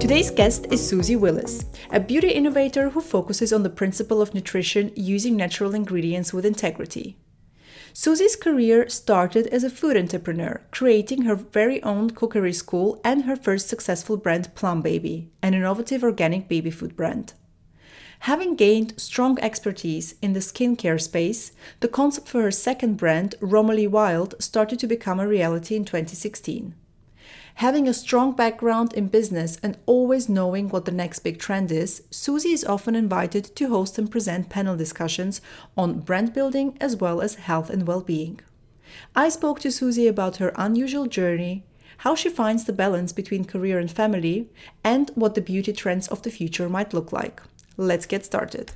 Today's guest is Susie Willis, a beauty innovator who focuses on the principle of nutrition using natural ingredients with integrity. Susie's career started as a food entrepreneur, creating her very own cookery school and her first successful brand Plum Baby, an innovative organic baby food brand. Having gained strong expertise in the skincare space, the concept for her second brand, Romilly Wild, started to become a reality in 2016. Having a strong background in business and always knowing what the next big trend is, Susie is often invited to host and present panel discussions on brand building as well as health and well being. I spoke to Susie about her unusual journey, how she finds the balance between career and family, and what the beauty trends of the future might look like. Let's get started.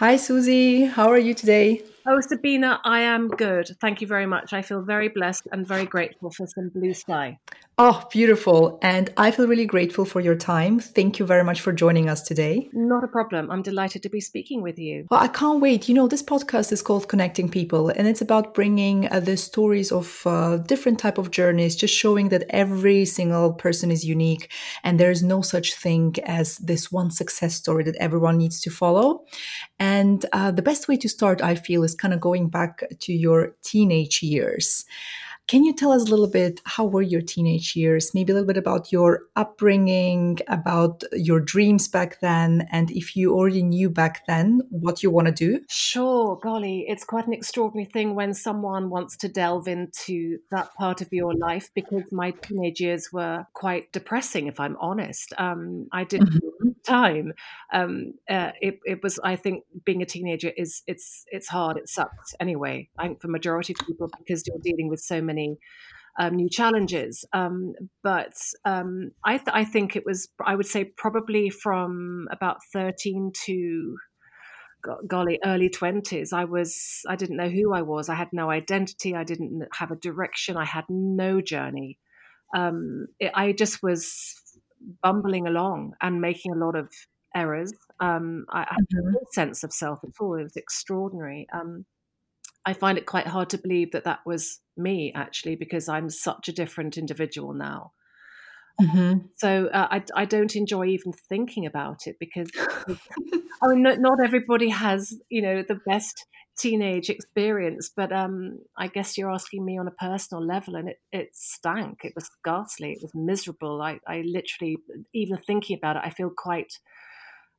Hi, Susie. How are you today? Oh, Sabina, I am good. Thank you very much. I feel very blessed and very grateful for some blue sky. Oh, beautiful. And I feel really grateful for your time. Thank you very much for joining us today. Not a problem. I'm delighted to be speaking with you. Well, I can't wait. You know, this podcast is called Connecting People, and it's about bringing uh, the stories of uh, different type of journeys, just showing that every single person is unique and there's no such thing as this one success story that everyone needs to follow. And uh, the best way to start, I feel, is kind of going back to your teenage years. Can you tell us a little bit how were your teenage years? Maybe a little bit about your upbringing, about your dreams back then, and if you already knew back then what you want to do? Sure, golly, it's quite an extraordinary thing when someone wants to delve into that part of your life because my teenage years were quite depressing, if I'm honest. Um, I did mm-hmm. Time. Um, uh, it, it was, I think, being a teenager is it's it's hard. It sucks anyway. I think for majority of people because you're dealing with so many um, new challenges. Um, but um, I, th- I think it was, I would say, probably from about 13 to golly early 20s i was i didn't know who i was i had no identity i didn't have a direction i had no journey um, it, i just was bumbling along and making a lot of errors um, I, I, had mm-hmm. no sense of self at all it was extraordinary um, I find it quite hard to believe that that was me actually, because I'm such a different individual now. Mm-hmm. So uh, I, I don't enjoy even thinking about it because I mean not, not everybody has you know the best teenage experience, but um, I guess you're asking me on a personal level, and it, it stank. It was ghastly. It was miserable. I, I literally even thinking about it, I feel quite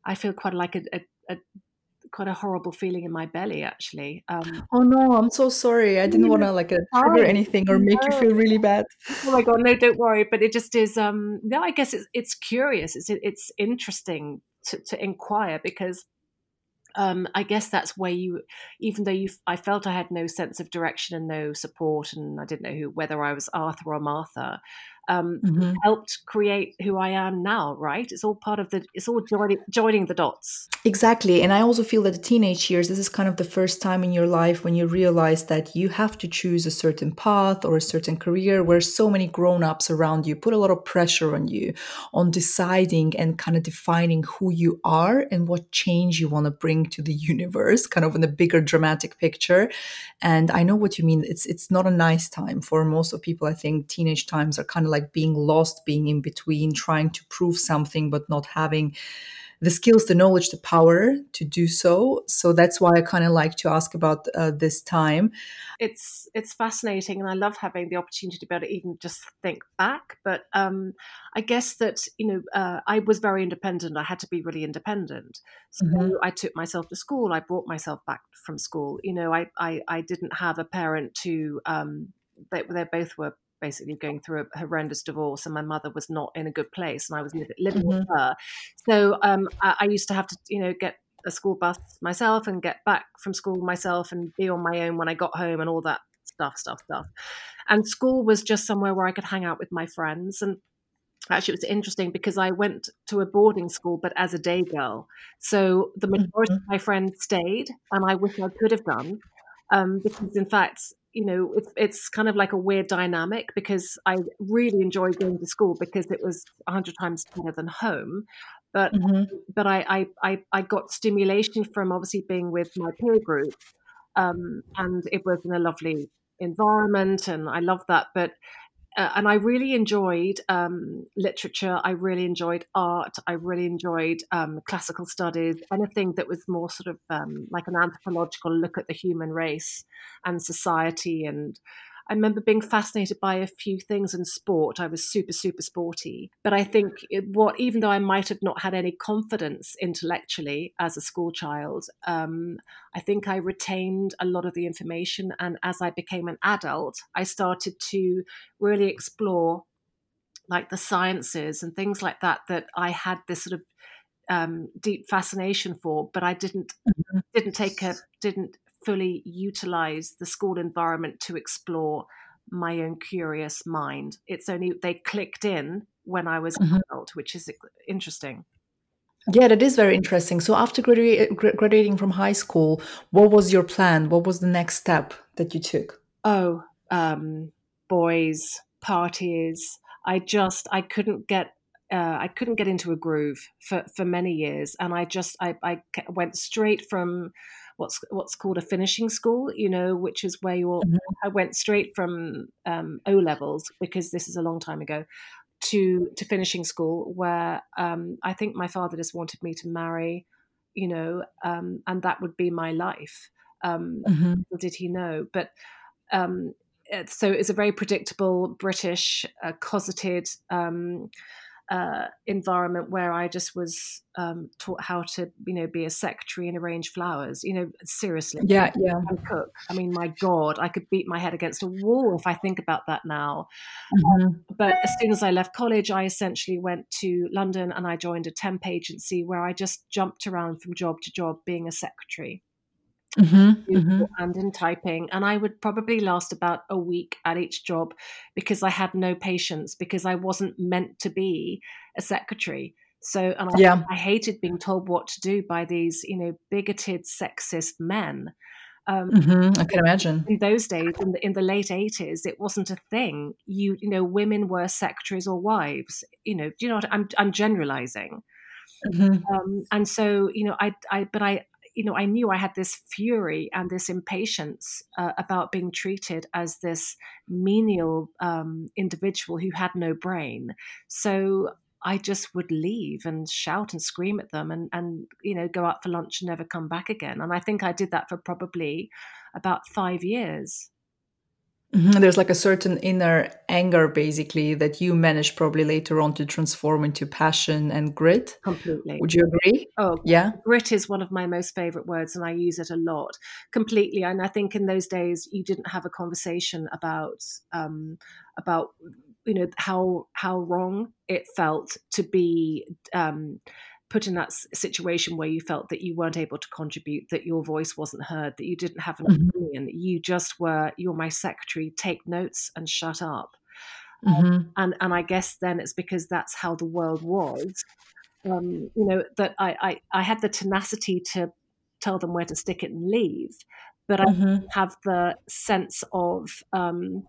I feel quite like a, a, a quite a horrible feeling in my belly actually um, oh no i'm so sorry i didn't want to like uh, trigger anything or make no. you feel really bad oh my god no don't worry but it just is um no i guess it's, it's curious it's it's interesting to, to inquire because um, I guess that's where you, even though you, I felt I had no sense of direction and no support, and I didn't know who, whether I was Arthur or Martha um, mm-hmm. helped create who I am now, right? It's all part of the, it's all joining, joining the dots. Exactly. And I also feel that the teenage years, this is kind of the first time in your life when you realize that you have to choose a certain path or a certain career where so many grown ups around you put a lot of pressure on you on deciding and kind of defining who you are and what change you want to bring to the universe, kind of in the bigger dramatic picture. And I know what you mean. It's, it's not a nice time for most of people. I think teenage times are kind of like like being lost, being in between, trying to prove something, but not having the skills, the knowledge, the power to do so. So that's why I kind of like to ask about uh, this time. It's it's fascinating, and I love having the opportunity to be able to even just think back. But um, I guess that you know uh, I was very independent. I had to be really independent. So mm-hmm. I took myself to school. I brought myself back from school. You know, I I, I didn't have a parent to um, they, they both were basically going through a horrendous divorce and my mother was not in a good place and I was living mm-hmm. with her. So um, I, I, used to have to, you know, get a school bus myself and get back from school myself and be on my own when I got home and all that stuff, stuff, stuff. And school was just somewhere where I could hang out with my friends. And actually, it was interesting because I went to a boarding school, but as a day girl. So the majority mm-hmm. of my friends stayed, and I wish I could have done. Um, because in fact, you know, it's, it's kind of like a weird dynamic because I really enjoyed going to school because it was a hundred times better than home. But mm-hmm. but I, I, I got stimulation from obviously being with my peer group, um, and it was in a lovely environment, and I loved that. But uh, and I really enjoyed um, literature. I really enjoyed art. I really enjoyed um, classical studies. Anything that was more sort of um, like an anthropological look at the human race and society and I remember being fascinated by a few things in sport. I was super, super sporty. But I think it, what, even though I might have not had any confidence intellectually as a school child, um, I think I retained a lot of the information. And as I became an adult, I started to really explore like the sciences and things like that, that I had this sort of um, deep fascination for, but I didn't mm-hmm. didn't take a didn't fully utilize the school environment to explore my own curious mind. It's only they clicked in when I was mm-hmm. adult, which is interesting. Yeah, that is very interesting. So after graduating, graduating from high school, what was your plan? What was the next step that you took? Oh, um, boys, parties. I just I couldn't get uh, I couldn't get into a groove for, for many years, and I just I, I went straight from what's what's called a finishing school, you know, which is where you mm-hmm. I went straight from um, O levels because this is a long time ago to to finishing school where um, I think my father just wanted me to marry, you know, um, and that would be my life. Um, mm-hmm. Did he know? But um, so it's a very predictable British, uh, cosseted um, uh, environment where I just was um, taught how to, you know, be a secretary and arrange flowers. You know, seriously. Yeah, yeah. And cook. I mean, my God, I could beat my head against a wall if I think about that now. Mm-hmm. Um, but as soon as I left college, I essentially went to London and I joined a temp agency where I just jumped around from job to job being a secretary mm-hmm, mm-hmm. and in typing. And I would probably last about a week at each job because I had no patience because I wasn't meant to be a secretary. So, and I, yeah. I hated being told what to do by these, you know, bigoted, sexist men. Um, mm-hmm, I can imagine. In those days, in the, in the late eighties, it wasn't a thing. You, you know, women were secretaries or wives. You know, do you know what I'm? I'm generalizing. Mm-hmm. Um, and so, you know, I, I, but I, you know, I knew I had this fury and this impatience uh, about being treated as this menial um, individual who had no brain. So I just would leave and shout and scream at them and, and, you know, go out for lunch and never come back again. And I think I did that for probably about five years. Mm-hmm. There's like a certain inner anger, basically, that you manage probably later on to transform into passion and grit. Completely. Would you agree? Oh, yeah. Grit is one of my most favorite words, and I use it a lot. Completely. And I think in those days, you didn't have a conversation about um, about you know how how wrong it felt to be um, put in that situation where you felt that you weren't able to contribute, that your voice wasn't heard, that you didn't have an mm-hmm. you just were, you're my secretary, take notes and shut up. Um, mm-hmm. Um, and and I guess then it's because that's how the world was. Um, you know that I, I I had the tenacity to tell them where to stick it and leave, but mm-hmm. I have the sense of um,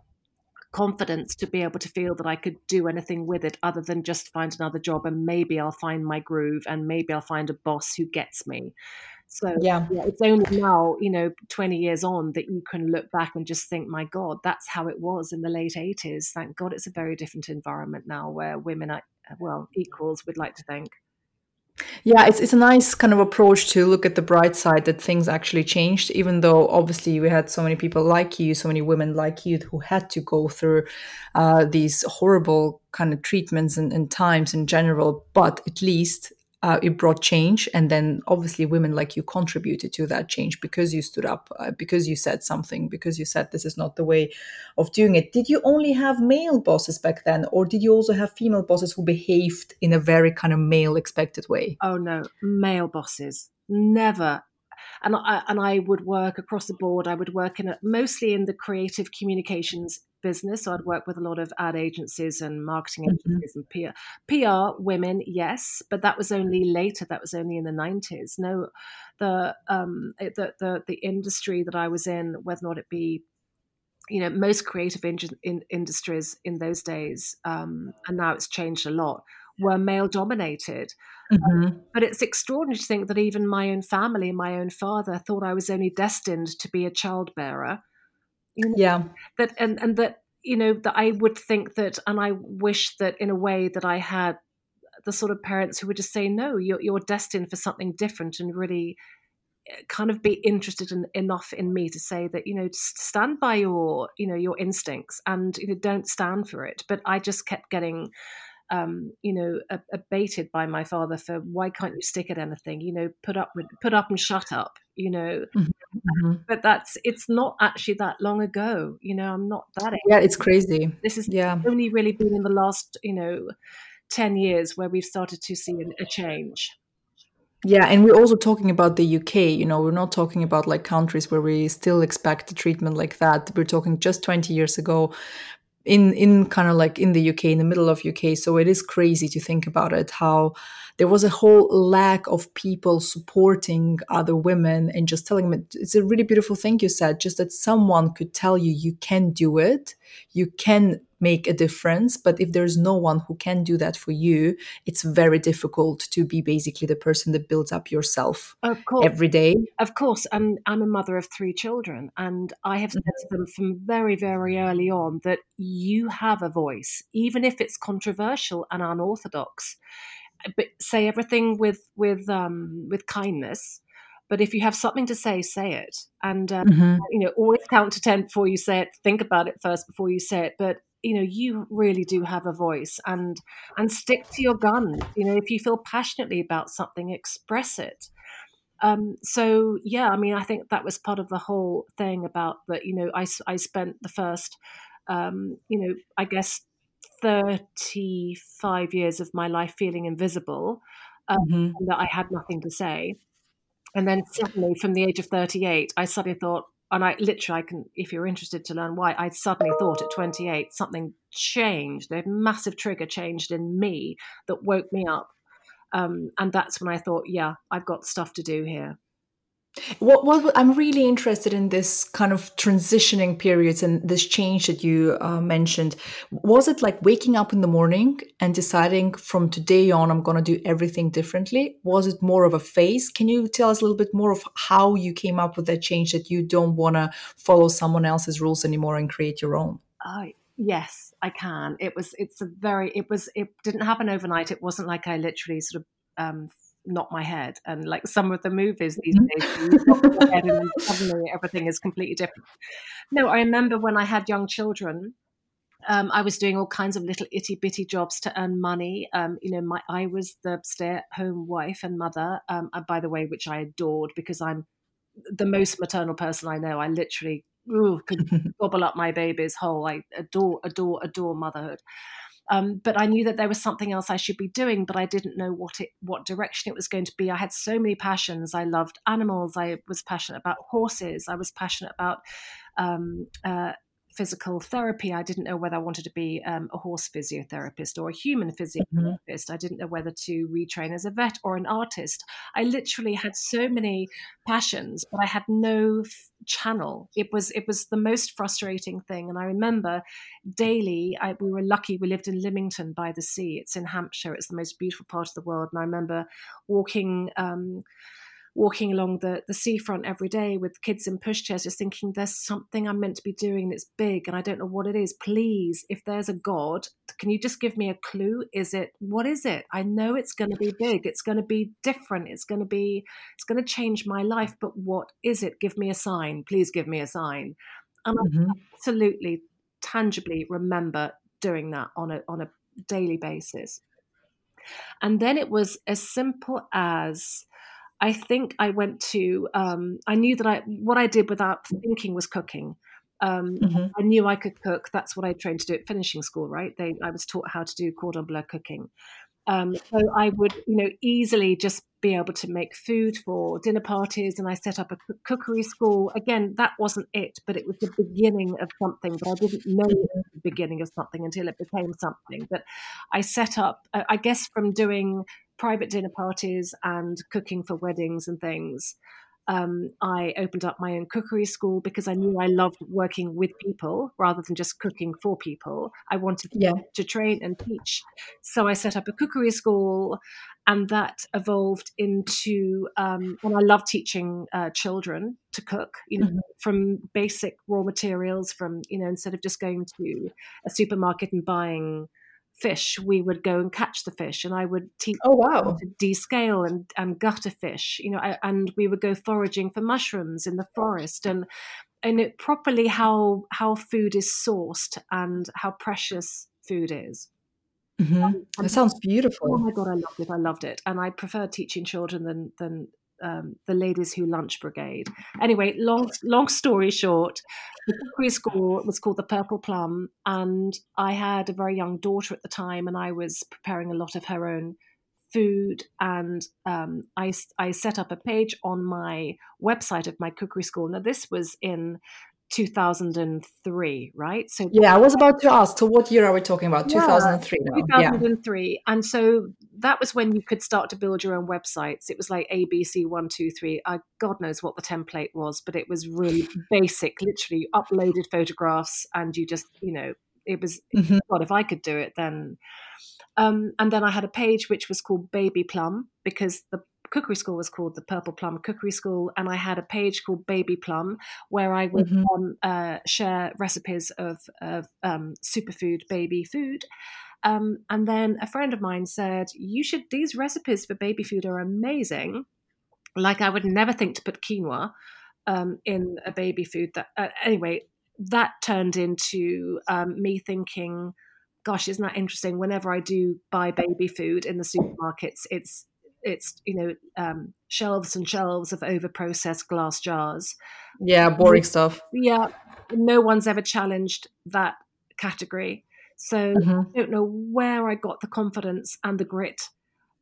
confidence to be able to feel that I could do anything with it other than just find another job and maybe I'll find my groove and maybe I'll find a boss who gets me. So yeah. yeah. it's only now, you know, 20 years on that you can look back and just think, my God, that's how it was in the late 80s. Thank God it's a very different environment now where women are, well, equals, we'd like to think. Yeah, it's it's a nice kind of approach to look at the bright side that things actually changed, even though obviously we had so many people like you, so many women like you who had to go through uh, these horrible kind of treatments and, and times in general. But at least uh, it brought change. And then obviously women like you contributed to that change because you stood up uh, because you said something because you said this is not the way of doing it. Did you only have male bosses back then or did you also have female bosses who behaved in a very kind of male expected way? Oh no male bosses. Never. And I, and I would work across the board. I would work in a, mostly in the creative communications business. So I'd work with a lot of ad agencies and marketing mm-hmm. agencies mm-hmm. and PR. PR women, yes, but that was only later. That was only in the nineties. No, the um the, the the industry that I was in, whether or not it be you know most creative in, in industries in those days um, and now it's changed a lot were male dominated mm-hmm. um, but it's extraordinary to think that even my own family my own father thought i was only destined to be a child bearer you know, yeah. That and and that you know that I would think that, and I wish that in a way that I had the sort of parents who would just say, no, you're you're destined for something different, and really eh, kind of be interested in, enough in me to say that you know stand by your you know your instincts and you know don't stand for it but i just kept getting um, you know, abated by my father for why can't you stick at anything? You know, put up with, put up and shut up. You know, mm-hmm. mm-hmm. but that's it's not actually that long ago. You know, I'm not that. Yeah, it's crazy. This is yeah only really been in the last you know ten years where we've started to see a, a change. Yeah, and we're also talking about the UK. You know, we're not talking about like countries where we still expect a treatment like that. We're talking just 20 years ago in in kind of like in the UK in the middle of UK so it is crazy to think about it how there was a whole lack of people supporting other women and just telling them it's a really beautiful thing you said just that someone could tell you you can do it you can make a difference but if there's no one who can do that for you it's very difficult to be basically the person that builds up yourself of course. every day of course and i'm a mother of three children and i have said to mm-hmm. them from very very early on that you have a voice even if it's controversial and unorthodox but say everything with with um, with kindness. But if you have something to say, say it, and um, mm-hmm. you know always count to ten before you say it. Think about it first before you say it. But you know you really do have a voice, and and stick to your guns. You know if you feel passionately about something, express it. Um, so yeah, I mean, I think that was part of the whole thing about that. You know, I I spent the first, um, you know, I guess 35 years of my life feeling invisible, um, mm-hmm. that I had nothing to say. And then suddenly, from the age of 38, I suddenly thought, and I literally, I can, if you're interested to learn why, I suddenly thought at 28 something changed. A massive trigger changed in me that woke me up. Um, and that's when I thought, yeah, I've got stuff to do here. What, what I'm really interested in this kind of transitioning periods and this change that you uh, mentioned. Was it like waking up in the morning and deciding from today on I'm going to do everything differently? Was it more of a phase? Can you tell us a little bit more of how you came up with that change that you don't want to follow someone else's rules anymore and create your own? Uh, yes, I can. It was. It's a very. It was. It didn't happen overnight. It wasn't like I literally sort of um, not my head. And like some of the movies these mm-hmm. days, you head and suddenly everything is completely different. No, I remember when I had young children. Um, I was doing all kinds of little itty bitty jobs to earn money. Um, you know, my I was the stay at home wife and mother. Um, and by the way, which I adored because I'm the most maternal person I know. I literally ooh, could gobble up my babies whole. I adore, adore, adore motherhood. Um, but I knew that there was something else I should be doing, but I didn't know what it, what direction it was going to be. I had so many passions. I loved animals. I was passionate about horses. I was passionate about um, uh, physical therapy. I didn't know whether I wanted to be um, a horse physiotherapist or a human mm-hmm. physiotherapist. Mm-hmm. I didn't know whether to retrain as a vet or an artist. I literally had so many passions, but I had no f- channel. It was it was the most frustrating thing. And I remember daily. I, we were lucky. We lived in Lymington by the sea. It's in Hampshire. It's the most beautiful part of the world. And I remember walking. Um, walking along the, the seafront every day with kids in pushchairs, just thinking there's something I'm meant to be doing that's big and I don't know what it is. Please, if there's a God, can you just give me a clue? Is it, what is it? I know it's going to be big. It's going to be different. It's going to be, it's going to change my life. But what is it? Give me a sign. Please give me a sign. And mm-hmm. I absolutely, tangibly remember doing that on a, on a daily basis. And then it was as simple as I think I went to, um, I knew that I, what I did without thinking was cooking. Um, mm-hmm. I knew I could cook. That's what I trained to do at finishing school, right? They, I was taught how to do cordon bleu cooking. Um, so I would, you know, easily just be able to make food for dinner parties, and I set up a cookery school. Again, that wasn't it, but it was the beginning of something. But I didn't know it was the beginning of something until it became something. But I set up, uh, I guess, from doing private dinner parties and cooking for weddings and things um, I opened up my own cookery school because I knew I loved working with people rather than just cooking for people. I wanted yeah. to train and teach. So I set up a cookery school, and that evolved into, um, and I love teaching uh, children to cook, you know, mm-hmm. from basic raw materials, from, you know, instead of just going to a supermarket and buying fish, we would go and catch the fish, and I would teach oh wow to descale and and gut a fish, you know, I, and we would go foraging for mushrooms in the forest, and and it properly how how food is sourced and how precious food is. Mm-hmm. that sounds beautiful. Oh my god, I loved it! I loved it, and I prefer teaching children than than um, the Ladies Who Lunch Brigade. Anyway, long long story short, the cookery school was called the Purple Plum, and I had a very young daughter at the time, and I was preparing a lot of her own food and um, I, I set up a page on my website of my cookery school now this was in 2003, right? So yeah, I was about to ask. So what year are we talking about? Yeah, 2003. Now. 2003, yeah. and so that was when you could start to build your own websites. It was like ABC one two three. I God knows what the template was, but it was really basic. Literally, uploaded photographs, and you just you know it was. Mm-hmm. God, if I could do it, then. Um, and then I had a page which was called Baby Plum because the cookery school was called the Purple Plum Cookery School, and I had a page called Baby Plum where I would mm-hmm. um, uh, share recipes of, of um, superfood baby food. Um, and then a friend of mine said, "You should. These recipes for baby food are amazing. Like I would never think to put quinoa um, in a baby food. That uh, anyway, that turned into um, me thinking." gosh, isn't that interesting? Whenever I do buy baby food in the supermarkets, it's it's you know um, shelves and shelves of over processed glass jars. Yeah, boring stuff. Yeah, no one's ever challenged that category. So mm-hmm. I don't know where I got the confidence and the grit,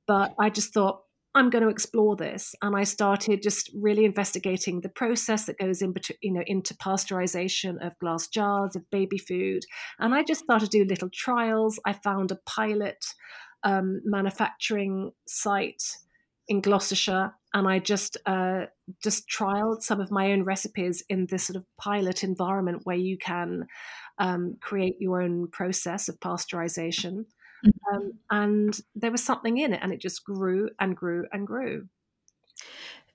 but I just thought I'm going to explore this, and I started just really investigating the process that goes in between, you know, into pasteurization of glass jars of baby food, and I just started to do little trials. I found a pilot um, manufacturing site in Gloucestershire, and I just uh, just trialed some of my own recipes in this sort of pilot environment where you can um, create your own process of pasteurization. Mm-hmm. Um, and there was something in it, and it just grew and grew and grew.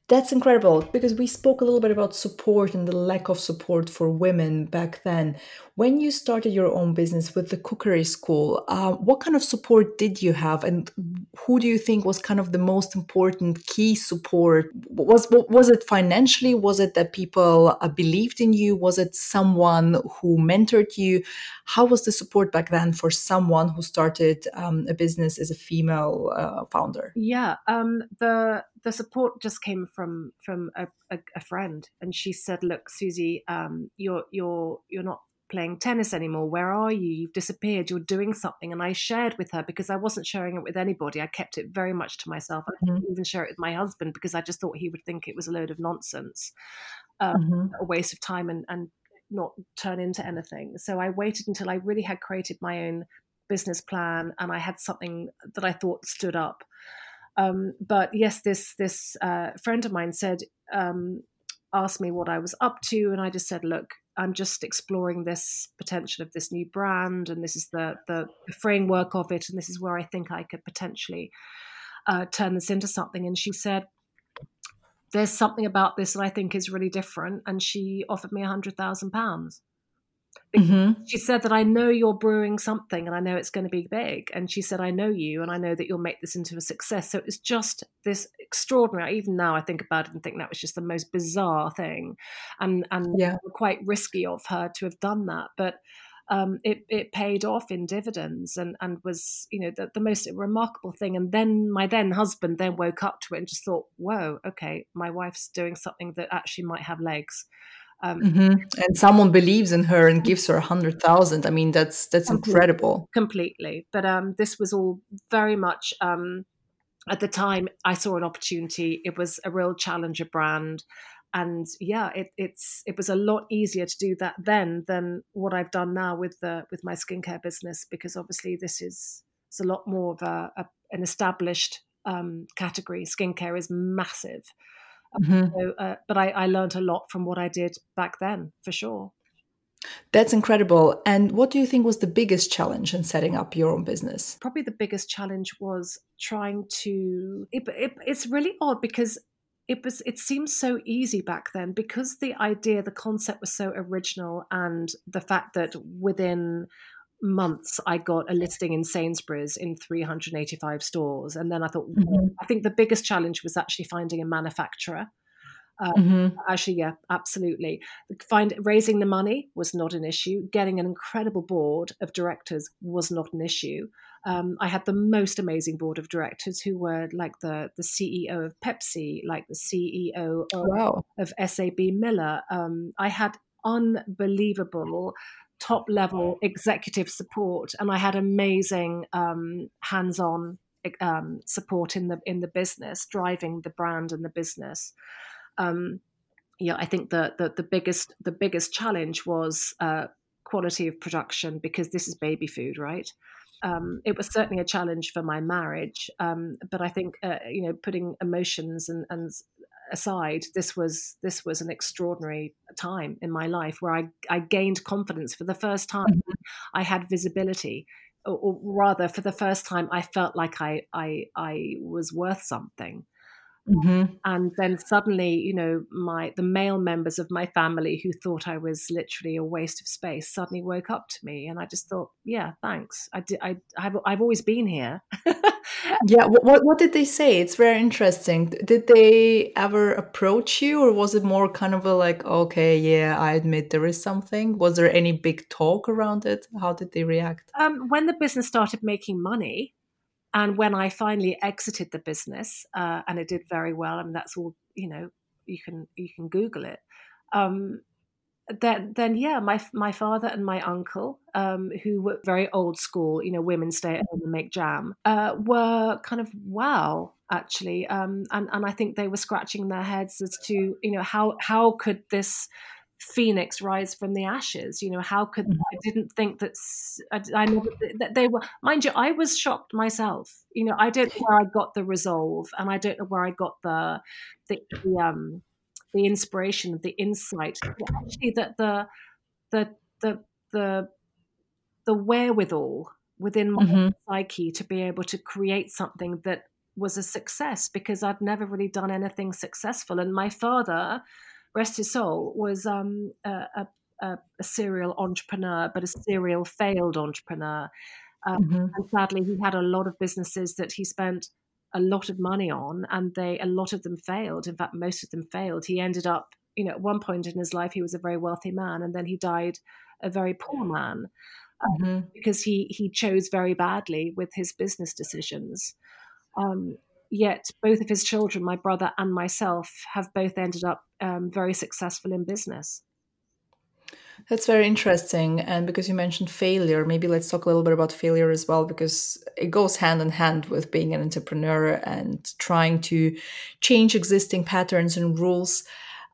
That's incredible because we spoke a little bit about support and the lack of support for women back then. When you started your own business with the cookery school, uh, what kind of support did you have, and who do you think was kind of the most important key support? Was was it financially? Was it that people uh, believed in you? Was it someone who mentored you? How was the support back then for someone who started um, a business as a female uh, founder? Yeah, um, the the support just came from from a, a, a friend, and she said, "Look, Susie, um, you're you're you're not." playing tennis anymore. Where are you? You've disappeared. You're doing something. And i shared with her because i wasn't sharing it with anybody. I kept it very much to myself. I didn't mm-hmm. even share it with my husband because i just thought he would think it was a load of nonsense um, mm-hmm. a waste of time and, and not turn into anything. So i waited until i really had created my own business plan and i had something that i thought stood up um, but yes, this this uh, friend of mine said, um, asked me what I was up to, and I just said, look, I'm just exploring this potential of this new brand, and this is the the framework of it, and this is where I think I could potentially uh, turn this into something. And she said, there's something about this that I think is really different. And she offered me a hundred thousand pounds. Mm-hmm. She said that I know you're brewing something and I know it's going to be big. And she said, I know you and I know that you'll make this into a success. So it was just this extraordinary. Even now, I think about it and think that was just the most bizarre thing, and and yeah. quite risky of her to have done that. But um, it, it paid off in dividends and, and was you know the, the most remarkable thing and then my then husband then woke up to it and just thought whoa okay my wife's doing something that actually might have legs um, mm-hmm. And someone believes in her and gives her a hundred thousand. I mean, that's that's completely, incredible. Completely. But um, this was all very much um, at the time. I saw an opportunity. It was a real challenger brand, and yeah, it, it's it was a lot easier to do that then than what I've done now with the with my skincare business because obviously this is it's a lot more of a, a an established um, category. Skincare is massive. Mm-hmm. So, uh, but I, I learned a lot from what I did back then, for sure. That's incredible. And what do you think was the biggest challenge in setting up your own business? Probably the biggest challenge was trying to. It, it, it's really odd because it was. It seems so easy back then because the idea, the concept was so original, and the fact that within months I got a listing in Sainsbury's in 385 stores. And then I thought, mm-hmm. I think the biggest challenge was actually finding a manufacturer. Uh, mm-hmm. Actually, yeah, absolutely. Find raising the money was not an issue. Getting an incredible board of directors was not an issue. Um, I had the most amazing board of directors who were like the the CEO of Pepsi, like the CEO of, wow. of SAB Miller. Um, I had unbelievable top level executive support, and I had amazing um, hands on um, support in the in the business, driving the brand and the business. Um, yeah, I think the, the, the biggest the biggest challenge was uh, quality of production because this is baby food, right? Um, it was certainly a challenge for my marriage, um, but I think uh, you know putting emotions and, and aside, this was this was an extraordinary time in my life where I, I gained confidence for the first time. Mm-hmm. I had visibility, or, or, rather, for the first time, I felt like I I, I was worth something. Mm-hmm. And then suddenly, you know, my the male members of my family who thought I was literally a waste of space suddenly woke up to me, and I just thought, yeah, thanks. I did. I I've I've always been here. yeah. What what did they say? It's very interesting. Did they ever approach you, or was it more kind of a like, okay, yeah, I admit there is something? Was there any big talk around it? How did they react? Um, when the business started making money, and when I finally exited the business, uh, and it did very well, I mean that's all you know. You can you can Google it. Um, then then yeah, my my father and my uncle, um, who were very old school, you know, women stay at home and make jam, uh, were kind of wow actually, um, and and I think they were scratching their heads as to you know how how could this phoenix rise from the ashes? You know how could mm-hmm. i didn't think that I, I never that they were mind you i was shocked myself. You know i don't know where i got the resolve and i don't know where i got the the, the um the inspiration the insight actually that the the the the the wherewithal within my mm-hmm. psyche to be able to create something that was a success because I'd never really done anything successful. And my father, rest his soul, was um, a, a, a, serial entrepreneur, but a serial failed entrepreneur. Um, mm-hmm. And sadly, he had a lot of businesses that he spent a lot of money on, and they a lot of them failed. In fact, most of them failed. He ended up, you know, at one point in his life, he was a very wealthy man, and then he died a very poor man um, mm-hmm. because he he chose very badly with his business decisions. Um, yet both of his children, my brother and myself, have both ended up um, very successful in business. That's very interesting. And because you mentioned failure, maybe let's talk a little bit about failure as well, because it goes hand in hand with being an entrepreneur and trying to change existing patterns and rules.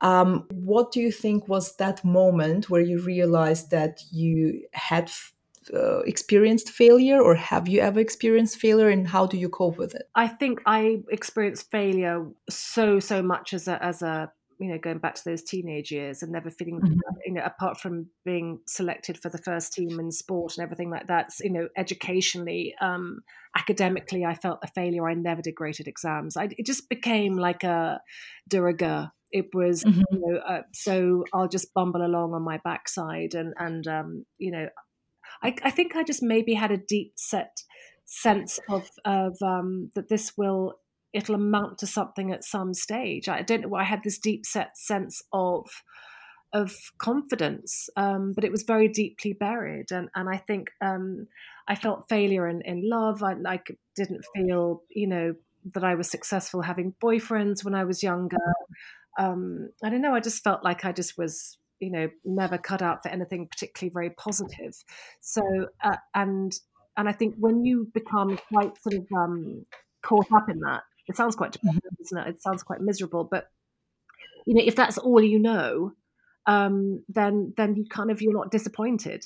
Um, what do you think was that moment where you realized that you had uh, experienced failure or have you ever experienced failure and how do you cope with it i think i experienced failure so so much as a as a you know going back to those teenage years and never feeling Mhm. you know apart from being selected for the first team in sport and everything like that you know educationally um academically i felt a failure i never did great at exams I, it just became like a de rigueur it was Mhm. you know uh, so i'll just bumble along on my backside and and um you know I, I think I just maybe had a deep set sense of of um, that this will it'll amount to something at some stage. I don't know. I had this deep set sense of of confidence, um, but it was very deeply buried, and and I think um, I felt failure in in love. I like didn't feel you know that I was successful having boyfriends when I was younger. Um, I don't know. I just felt like I just was you know never cut out for anything particularly very positive. So uh, and and I think when you become quite sort of um, caught up in that, it sounds quite depressing, isn't it? It sounds quite miserable, but you know if that's all you know, um, then then you kind of you're not disappointed.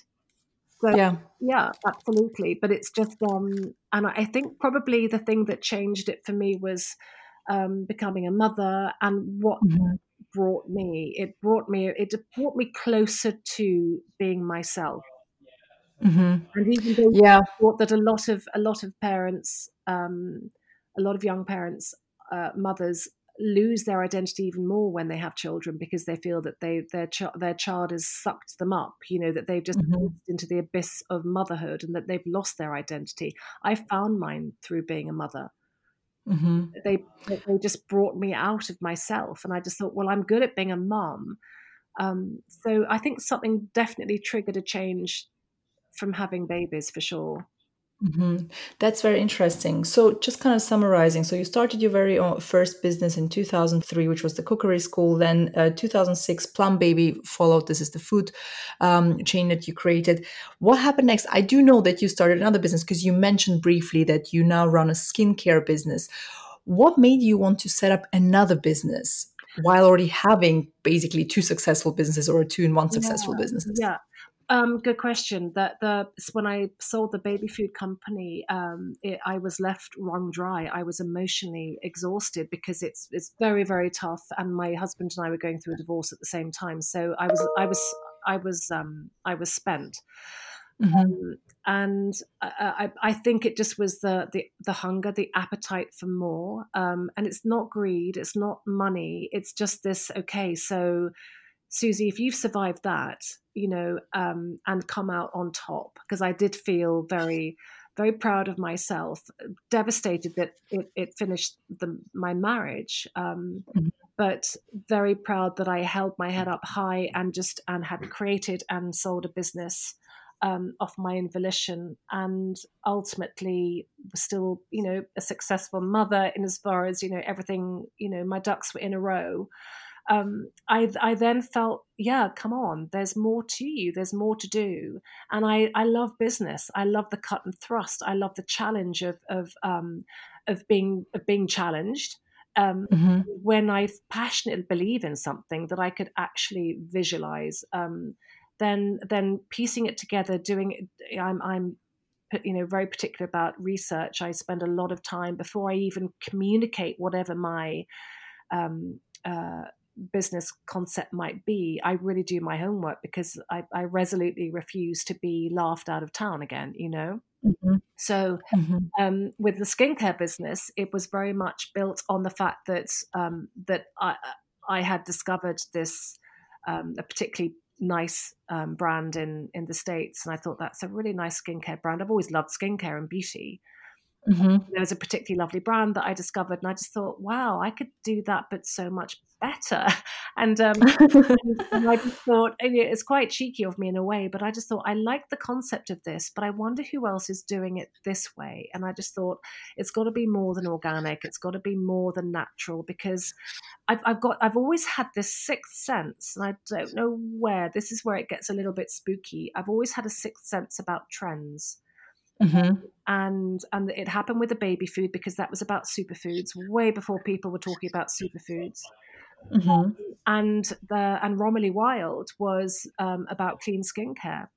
So Yeah. yeah, absolutely. But it's just, um, and I think probably the thing that changed it for me was um, becoming a mother and what Mhm. brought me. It brought me. It brought me closer to being myself. Mhm. And even though Yeah. I thought that a lot of a lot of parents, um, a lot of young parents, uh, mothers lose their identity even more when they have children because they feel that they their ch- their child has sucked them up. You know that they've just Mhm. moved into the abyss of motherhood and that they've lost their identity. I found mine through being a mother. Mhm. They they just brought me out of myself, and I just thought, well, I'm good at being a mum. Um, so I think something definitely triggered a change from having babies for sure. Mhm. That's very interesting. So, just kind of summarizing, so you started your very own first business in 2003, which was the cookery school. Then, uh, 2006, Plum Baby followed. This is the food um, chain that you created. What happened next? I do know that you started another business because you mentioned briefly that you now run a skincare business. What made you want to set up another business while already having basically two successful businesses or two in one successful businesses? Yeah. Um, good question. That the when I sold the baby food company, um, it, I was left wrung dry. I was emotionally exhausted because it's it's very very tough, and my husband and I were going through a divorce at the same time. So I was I was I was um, I was spent. Mhm. Um, and I, I, I think it just was the, the the hunger, the appetite for more. Um, and it's not greed, it's not money. It's just this. Okay, so Susie, if you've survived that, you know, um, and come out on top, because I did feel very, very proud of myself, devastated that it, it finished the, my marriage, um, Mhm. but very proud that I held my head up high and just and had created and sold a business um, off my own volition, and ultimately was still, you know, a successful mother in as far as you know everything, you know, my ducks were in a row um, I, I then felt, yeah, come on, there's more to you, there's more to do, and I, I love business. I love the cut and thrust. I love the challenge of of um, of being of being challenged. Um, Mhm. when I passionately believe in something that I could actually visualize, um, then then piecing it together, doing it, I'm I'm you know very particular about research. I spend a lot of time before I even communicate whatever my um, uh, business concept might be, I really do my homework because I, I resolutely refuse to be laughed out of town again, you know? Mhm. So, Mhm. um, with the skincare business, it was very much built on the fact that um, that I, I had discovered this um, a particularly nice um, brand in in the states, and I thought that's a really nice skincare brand. I've always loved skincare and beauty, Mhm. there was a particularly lovely brand that I discovered, and I just thought, wow, I could do that, but so much better. And, um, and, and I just thought, and it's quite cheeky of me in a way, but I just thought, I like the concept of this, but I wonder who else is doing it this way. And I just thought, it's got to be more than organic, it's got to be more than natural, because I've, I've got, I've always had this sixth sense, and I don't know where, this is where it gets a little bit spooky. I've always had a sixth sense about trends Mhm. and and it happened with the baby food because that was about superfoods way before people were talking about superfoods Mhm. and the and Romilly Wild was um, about clean skincare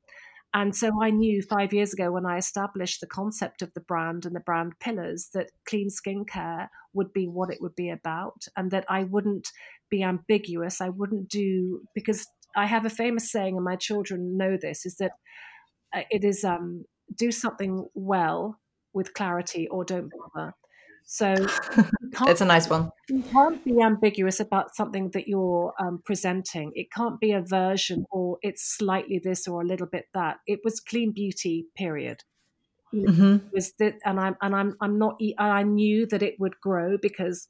and so I knew five years ago when I established the concept of the brand and the brand pillars that clean skincare would be what it would be about, and that I wouldn't be ambiguous. I wouldn't do because I have a famous saying, and my children know this: is that uh, it is um, do something well with clarity or don't bother. So it's a nice one. You can't be ambiguous about something that you're um, presenting. It can't be a version or it's slightly this or a little bit that. It was clean beauty. Period. Mm-hmm. was that, and I'm and I'm I'm not. I knew that it would grow because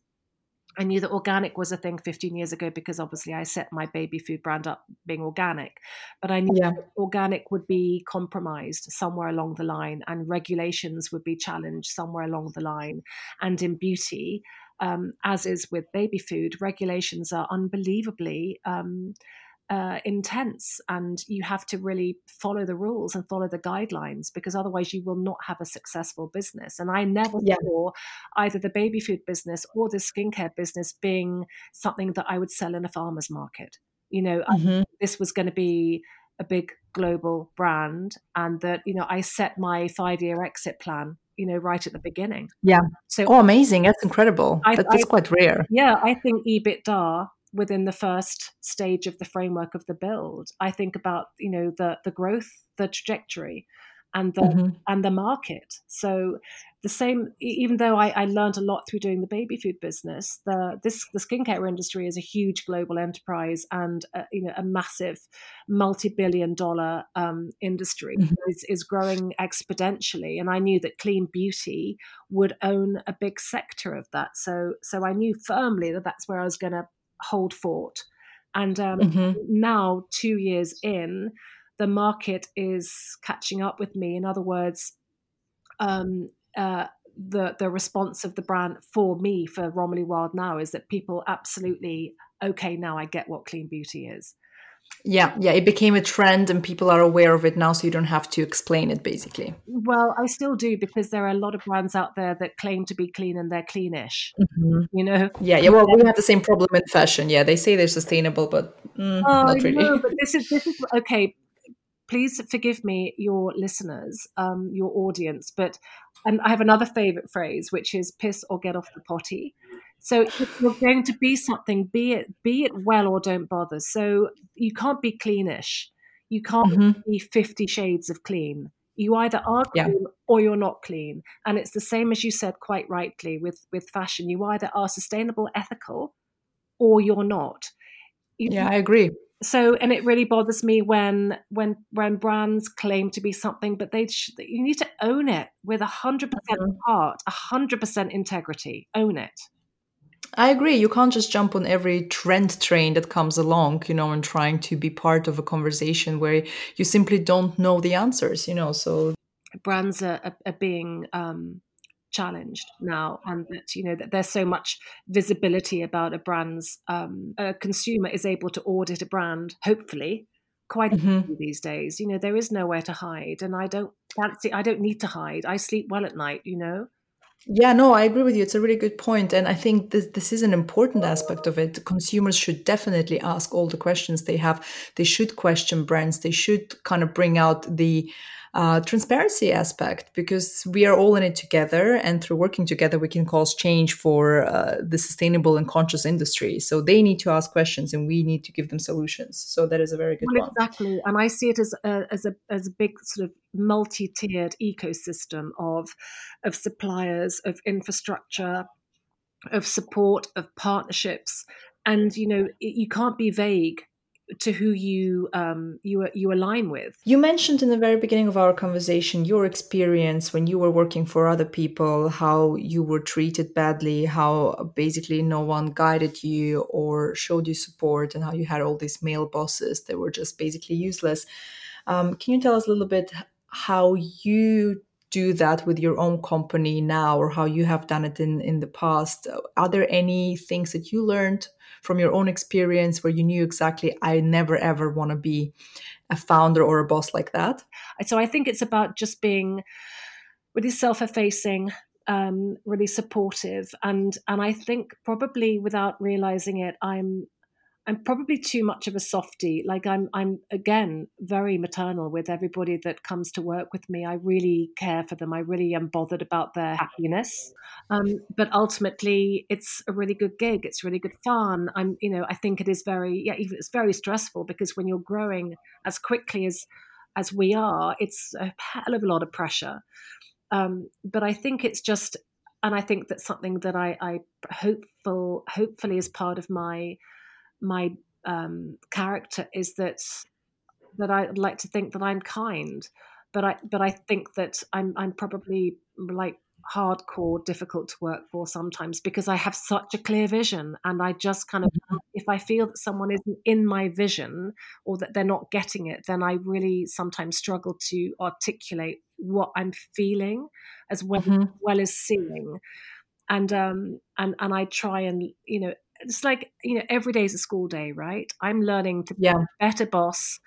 I knew that organic was a thing 15 years ago because obviously I set my baby food brand up being organic. But I knew yeah. organic would be compromised somewhere along the line and regulations would be challenged somewhere along the line. And in beauty, um, as is with baby food, regulations are unbelievably um, uh, intense and you have to really follow the rules and follow the guidelines because otherwise you will not have a successful business. And i never yeah. saw either the baby food business or the skincare business being something that i would sell in a farmer's market. You know mm-hmm. this was going to be a big global brand and that you know i set my five year exit plan you know right at the beginning. Yeah. So oh amazing. That's incredible. I, that's I, quite rare. Yeah i think ebitda within the first stage of the framework of the build. I think about you know the the growth, the trajectory, and the mm-hmm. and the market. So the same, even though I, I, learned a lot through doing the baby food business, the this the skincare industry is a huge global enterprise and a, you know a massive multi-billion dollar um, industry mm-hmm. is, is growing exponentially. And I knew that clean beauty would own a big sector of that. So so I knew firmly that that's where I was going to hold fort. And um, mm-hmm. now, two years in, the market is catching up with me. In other words, um, uh, the the response of the brand for me for Romilly Wilde now is that people absolutely okay now. I get what clean beauty is. Yeah, yeah, it became a trend and people are aware of it now, so you don't have to explain it basically. Well, I still do because there are a lot of brands out there that claim to be clean and they're cleanish. Mm-hmm. You know? Yeah, yeah. Well, we have the same problem in fashion. Yeah, they say they're sustainable, but mm, oh, not really. No, but this is this is okay. Please forgive me, your listeners, um, your audience, but and I have another favorite phrase, which is "piss or get off the potty." So if you're going to be something, be it be it well or don't bother. So you can't be cleanish. You can't mm-hmm. be Fifty Shades of Clean. You either are clean yeah. or you're not clean. And it's the same as you said quite rightly with with fashion. You either are sustainable, ethical, or you're not. You, yeah, I agree. So, and it really bothers me when when when brands claim to be something, but they sh- you need to own it with a hundred percent mm-hmm. heart, a hundred percent integrity. Own it. I agree. You can't just jump on every trend train that comes along, you know, and trying to be part of a conversation where you simply don't know the answers, you know. So brands are, are, being um, challenged now, and that you know that there's so much visibility about a brand's. Um, a consumer is able to audit a brand, hopefully, quite mm-hmm. these days. You know, there is nowhere to hide, and I don't fancy. I don't need to hide. I sleep well at night. You know. Yeah, no, I agree with you. It's a really good point, and I think this this is an important aspect of it. Consumers should definitely ask all the questions they have. They should question brands. They should kind of bring out the uh, transparency aspect because we are all in it together and through working together we can cause change for uh, the sustainable and conscious industry. So they need to ask questions and we need to give them solutions. So that is a very good well, one. exactly. And i see it as a, as a as a big sort of multi-tiered ecosystem of of suppliers of infrastructure of support of partnerships. And you know you can't be vague to who you um, you you align with. You mentioned in the very beginning of our conversation your experience when you were working for other people, how you were treated badly, how basically no one guided you or showed you support, and how you had all these male bosses that were just basically useless. Um, can you tell us a little bit how you do that with your own company now or how you have done it in in the past are there any things that you learned from your own experience where you knew exactly I never ever want to be a founder or a boss like that? So I think it's about just being really self-effacing, um, really supportive, and and I think probably without realizing it, I'm I'm probably too much of a softie. Like I'm I'm again very maternal with everybody that comes to work with me. I really care for them. I really am bothered about their happiness. Um, but ultimately, it's a really good gig. It's really good fun. I'm you know I think it is very yeah it's very stressful because when you're growing as quickly as as we are, it's a hell of a lot of pressure. Um, but I think it's just and I think that's something that I, I hopeful hopefully is part of my my um, character is that that I like to think that I'm kind, but I but I think that I'm I'm probably like hardcore difficult to work for sometimes because I have such a clear vision and I just kind of mm-hmm. if I feel that someone isn't in my vision or that they're not getting it then I really sometimes struggle to articulate what I'm feeling as well, mm-hmm. well as seeing and um and and I try and you know it's like you know every day is a school day right? I'm learning to be yeah. a better boss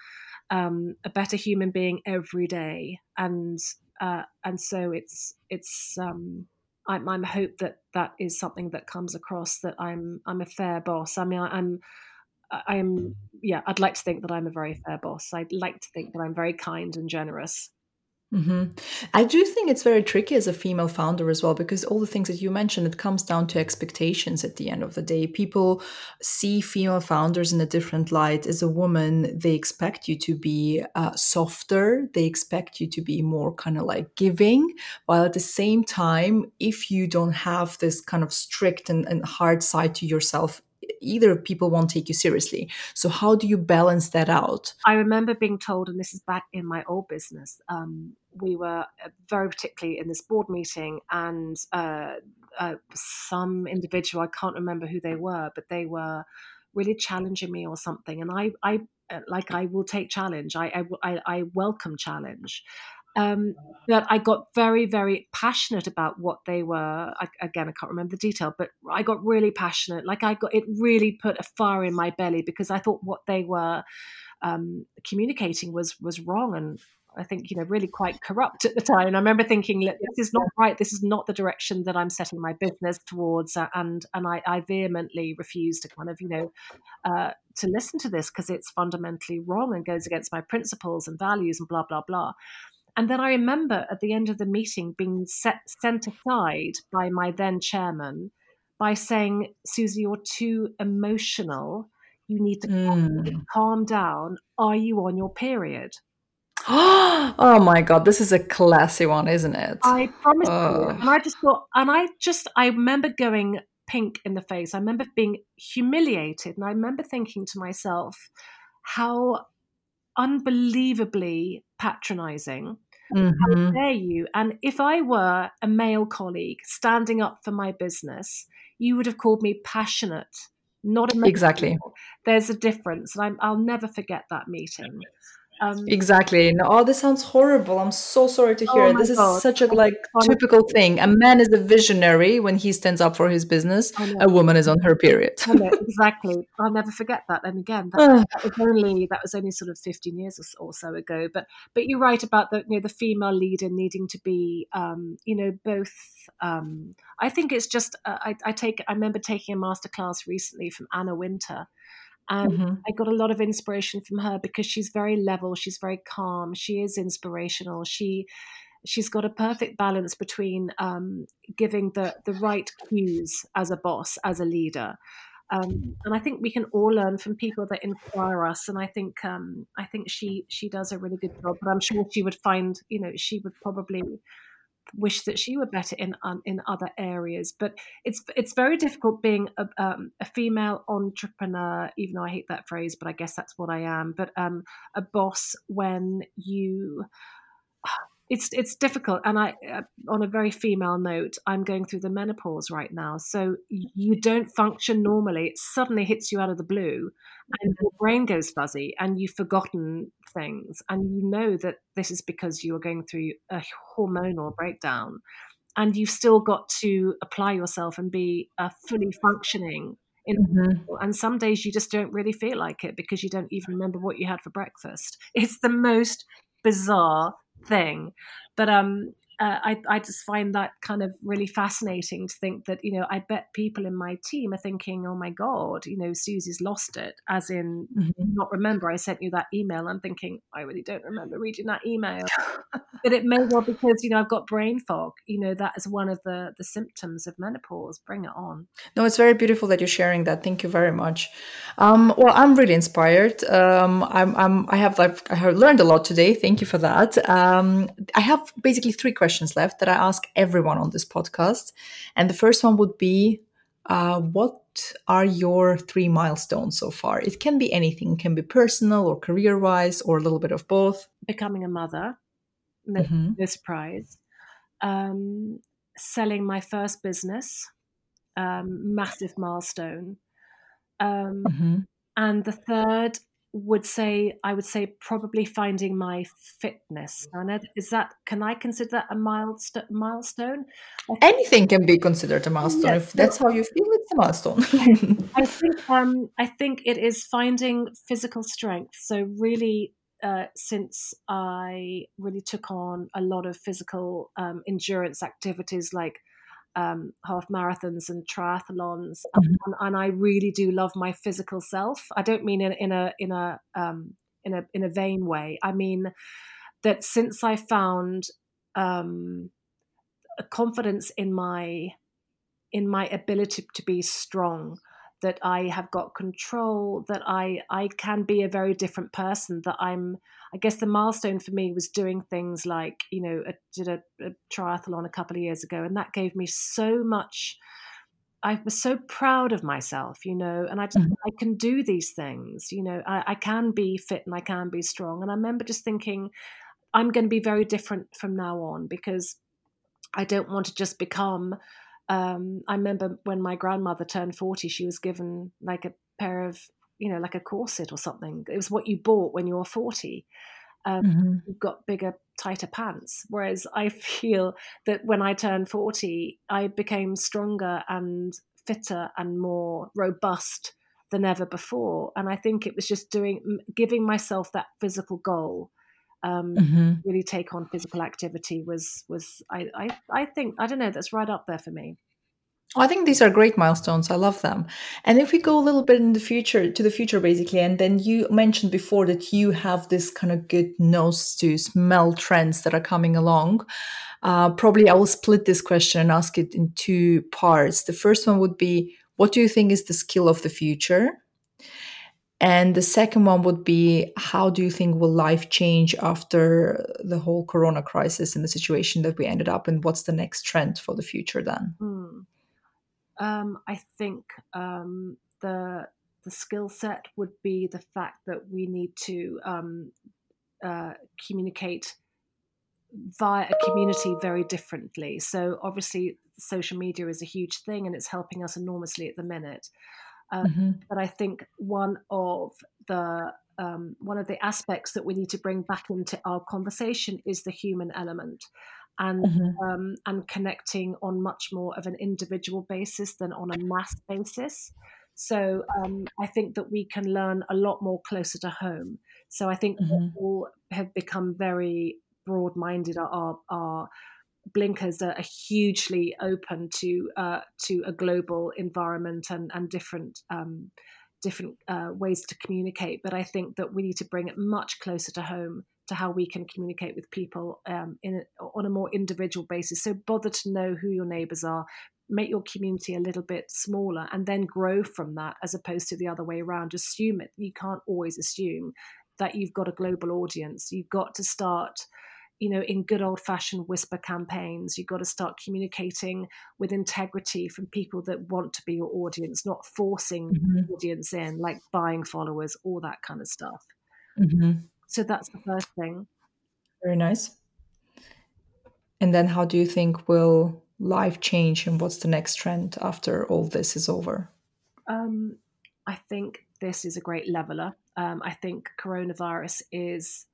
um, a better human being every day. And uh, and so it's it's um, I'm, I'm hope that that is something that comes across that I'm I'm a fair boss. I mean I, I'm I'm yeah I'd like to think that I'm a very fair boss. I'd like to think that I'm very kind and generous Mm-hmm. I do think it's very tricky as a female founder as well, because all the things that you mentioned, it comes down to expectations at the end of the day. People see female founders in a different light. As a woman, they expect you to be uh, softer, they expect you to be more kind of like giving, while at the same time, if you don't have this kind of strict and, and hard side to yourself, either people won't take you seriously. So how do you balance that out? I remember being told, and this is back in my old business, um, we were uh, very particularly in this board meeting, and uh, uh, some individual, I can't remember who they were, but they were really challenging me or something. And I, I uh, like, I will take challenge. I, I, I welcome challenge. Um, but I got very, very passionate about what they were. I, again, I can't remember the detail, but I got really passionate. Like I got it really put a fire in my belly because I thought what they were um, communicating was was wrong and I think you know really quite corrupt at the time. And I remember thinking, look, this is not right. This is not the direction that I'm setting my business towards. And and I, I vehemently refuse to kind of you know uh, to listen to this because it's fundamentally wrong and goes against my principles and values and blah blah blah. And then I remember at the end of the meeting being set, sent aside by my then chairman by saying, Susie, you're too emotional. You need to mm. calm down. Are you on your period? oh my god, this is a classy one, isn't it? I promise oh. you. And I just thought, and I just, I remember going pink in the face. I remember being humiliated, and I remember thinking to myself, how unbelievably patronizing. Mm-hmm. How dare you? And if I were a male colleague standing up for my business, you would have called me passionate, not a exactly. There's a difference, and i will never forget that meeting. Um, exactly. No, oh, this sounds horrible. I'm so sorry to hear oh it. This God. is such a like typical thing. A man is a visionary when he stands up for his business. A woman is on her period. exactly. I'll never forget that. And again, that, that, was only that was only sort of 15 years or so ago. But but you're right about the you know the female leader needing to be um, you know both. Um, I think it's just uh, I, I take I remember taking a masterclass recently from Anna Wintour and mm-hmm. I got a lot of inspiration from her because she's very level, she's very calm, she is inspirational. She she's got a perfect balance between um, giving the the right cues as a boss, as a leader. Um, and I think we can all learn from people that inspire us. And I think um, I think she she does a really good job. But I'm sure she would find, you know, she would probably wish that she were better in um, in other areas. But it's it's very difficult being a, um, a, female entrepreneur, even though I hate that phrase, but I guess that's what I am. But um, a boss when you it's it's difficult and i uh, on a very female note i'm going through the menopause right now so you don't function normally it suddenly hits you out of the blue and your brain goes fuzzy and you've forgotten things and you know that this is because you are going through a hormonal breakdown and you've still got to apply yourself and be a fully functioning Mm-hmm. And some days you just don't really feel like it because you don't even remember what you had for breakfast. It's the most bizarre thing. But um, uh, I, I just find that kind of really fascinating to think that, you know, I bet people in my team are thinking, oh my God, you know, Susie's lost it, as in mm-hmm. not remember I sent you that email. I'm thinking, I really don't remember reading that email. but it may well because, you know, I've got brain fog. You know, that is one of the, the symptoms of menopause. Bring it on. No, it's very beautiful that you're sharing that. Thank you very much. Um, well, I'm really inspired. Um, I'm, I'm, I have, like, I have learned a lot today. Thank you for that. Um, I have basically three questions questions left that I ask everyone on this podcast. And the first one would be uh, What are your three milestones so far? It can be anything, it can be personal or career wise or a little bit of both. Becoming a mother, mm-hmm. this prize, um, selling my first business, um, massive milestone. Um, mm-hmm. And the third would say I would say probably finding my fitness. is that can I consider that a milestone? Milestone? Anything can be considered a milestone yes, if that's how you feel. It's a milestone. I think um, I think it is finding physical strength. So really. Uh, since I really took on a lot of physical um, endurance activities like um, half marathons and triathlons, mm-hmm. and, and, I really do love my physical self. I don't mean in, in a in a um, in a in a vain way. I mean that since I found um, a confidence in my in my ability to be strong, that I have got control, that I I can be a very different person, that I'm I guess the milestone for me was doing things like, you know, I did a, a triathlon a couple of years ago, and that gave me so much. I was so proud of myself, you know, and I just, mm-hmm. I can do these things, you know, I, I can be fit and I can be strong. And I remember just thinking, I'm going to be very different from now on because I don't want to just become. Um, I remember when my grandmother turned 40, she was given like a pair of you know, like a corset or something. It was what you bought when you were 40. Um, mm-hmm. You've got bigger, tighter pants. Whereas I feel that when I turned 40, I became stronger and fitter and more robust than ever before. And I think it was just doing, giving myself that physical goal. Um, mm-hmm. Really take on physical activity was was I, I I think I don't know that's right up there for me. I think these are great milestones. I love them. And if we go a little bit in the future, to the future, basically, and then you mentioned before that you have this kind of good nose to smell trends that are coming along. Uh, probably I will split this question and ask it in two parts. The first one would be what do you think is the skill of the future? And the second one would be how do you think will life change after the whole corona crisis and the situation that we ended up in? What's the next trend for the future then? Mm. Um, I think um, the the skill set would be the fact that we need to um, uh, communicate via a community very differently. So obviously, social media is a huge thing, and it's helping us enormously at the minute. Um, mm-hmm. But I think one of the um, one of the aspects that we need to bring back into our conversation is the human element and mm-hmm. um, and connecting on much more of an individual basis than on a mass basis. So um, I think that we can learn a lot more closer to home. So I think mm-hmm. all have become very broad-minded. Our, our blinkers are, hugely open to uh, to a global environment and and different. Um, different uh, ways to communicate, but I think that we need to bring it much closer to home to how we can communicate with people um, in on a more individual basis. So bother to know who your neighbours are, make your community a little bit smaller, and then grow from that, as opposed to the other way around. Assume it. You can't always assume that you've got a global audience. You've got to start you know, in good old fashioned whisper campaigns, you've got to start communicating with integrity from people that want to be your audience, not forcing mm-hmm. audience in, like buying followers, all that kind of stuff. Mm-hmm. So that's the first thing. Very nice. And then how do you think will life change and what's the next trend after all this is over? Um, I think this is a great leveler. Um, I think coronavirus is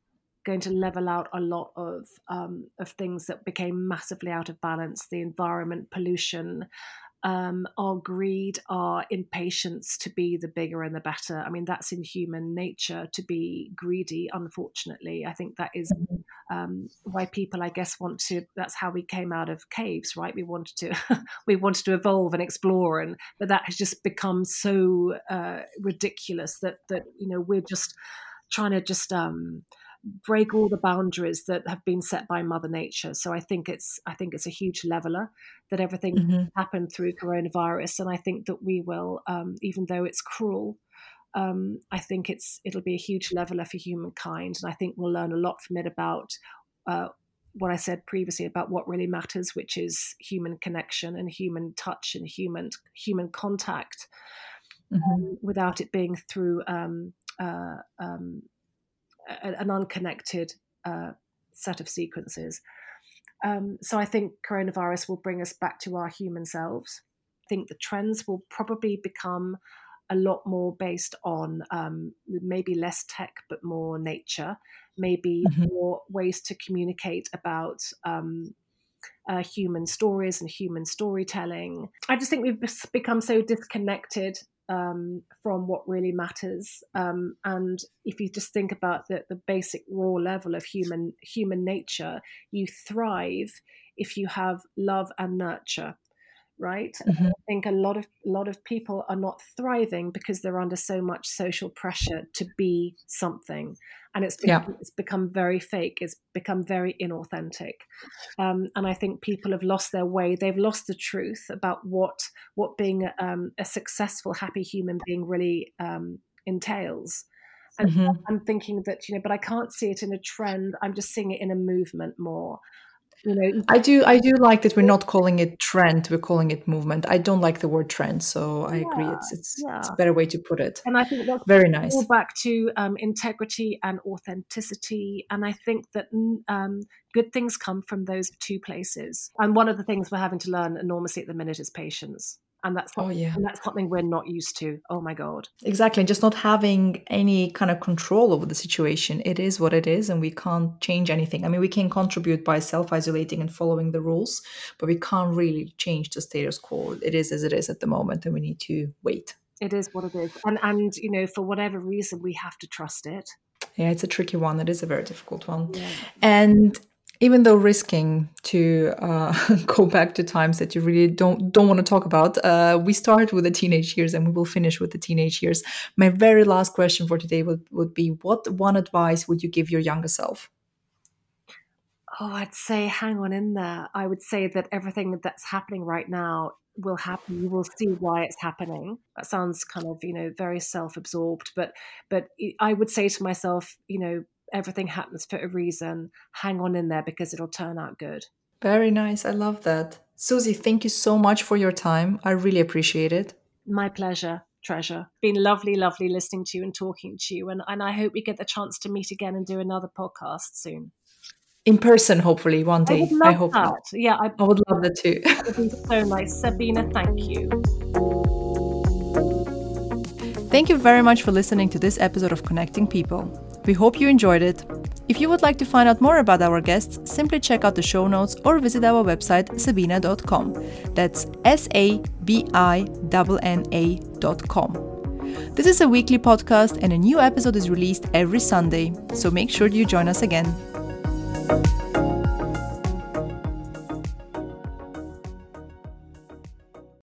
going to level out a lot of um, of things that became massively out of balance. The environment, pollution, um, our greed, our impatience to be the bigger and the better. I mean, that's in human nature to be greedy, unfortunately. I think that is um, why people, I guess, want to, that's how we came out of caves, right? We wanted to, we wanted to evolve and explore. And, but that has just become so uh, ridiculous that, that, you know, we're just trying to just, um, break all the boundaries that have been set by mother nature so i think it's i think it's a huge leveler that everything mm-hmm. happened through coronavirus and i think that we will um, even though it's cruel um, i think it's it'll be a huge leveler for humankind and i think we'll learn a lot from it about uh, what i said previously about what really matters which is human connection and human touch and human human contact mm-hmm. um, without it being through um, uh, um, an unconnected uh, set of sequences. Um, so I think coronavirus will bring us back to our human selves. I think the trends will probably become a lot more based on um, maybe less tech but more nature, maybe mm-hmm. more ways to communicate about um, uh, human stories and human storytelling. I just think we've become so disconnected um, from what really matters. Um, and if you just think about the, the basic raw level of human human nature, you thrive if you have love and nurture right? Mm-hmm. i think a lot of a lot of people are not thriving because they're under so much social pressure to be something. And it's become, yeah. it's become very fake. It's become very inauthentic. Um, and i think people have lost their way. They've lost the truth about what what being um, a successful happy human being really um, entails. And mm-hmm. i'm thinking that you know but i can't see it in a trend. I'm just seeing it in a movement more you know i do i do like that we're not calling it trend we're calling it movement. I don't like the word trend so i yeah, agree it's it's, yeah. it's, a better way to put it. And i think that's very nice. back to um, integrity and authenticity and i think that um, good things come from those two places. And one of the things we're having to learn enormously at the minute is patience and that's oh, yeah. and that's something we're not used to. Oh my god. Exactly just not having any kind of control over the situation. It is what it is and we can't change anything. I mean we can contribute by self-isolating and following the rules but we can't really change the status quo. It is as it is at the moment and we need to wait. It is what it is. And and you know for whatever reason we have to trust it. Yeah it's a tricky one. It is a very difficult one. Yeah. and even though risking to uh, go back to times that you really don't don't want to talk about, uh, we start with the teenage years and we will finish with the teenage years. My very last question for today would, would be: What one advice would you give your younger self? Oh, I'd say hang on in there. I would say that everything that's happening right now will happen. You will see why it's happening. That sounds kind of you know very self-absorbed, but but I would say to myself, you know, everything happens for a reason. Hang on in there because it'll turn out good. Very nice. I love that. Susie, thank you so much for your time. I really appreciate it. My pleasure, treasure. Been lovely, lovely listening to you and talking to you. And, and I hope we get the chance to meet again and do another podcast soon. In person, hopefully, one day. I, I hope that. Not. Yeah, I, I would love that too. It would be so nice. Sabinna, thank you. Thank you very much for listening to this episode of Connecting People. We hope you enjoyed it. If you would like to find out more about our guests, simply check out the show notes or visit our website sabinna.com. That's S A B I N N A.com. This is a weekly podcast and a new episode is released every Sunday, so make sure you join us again.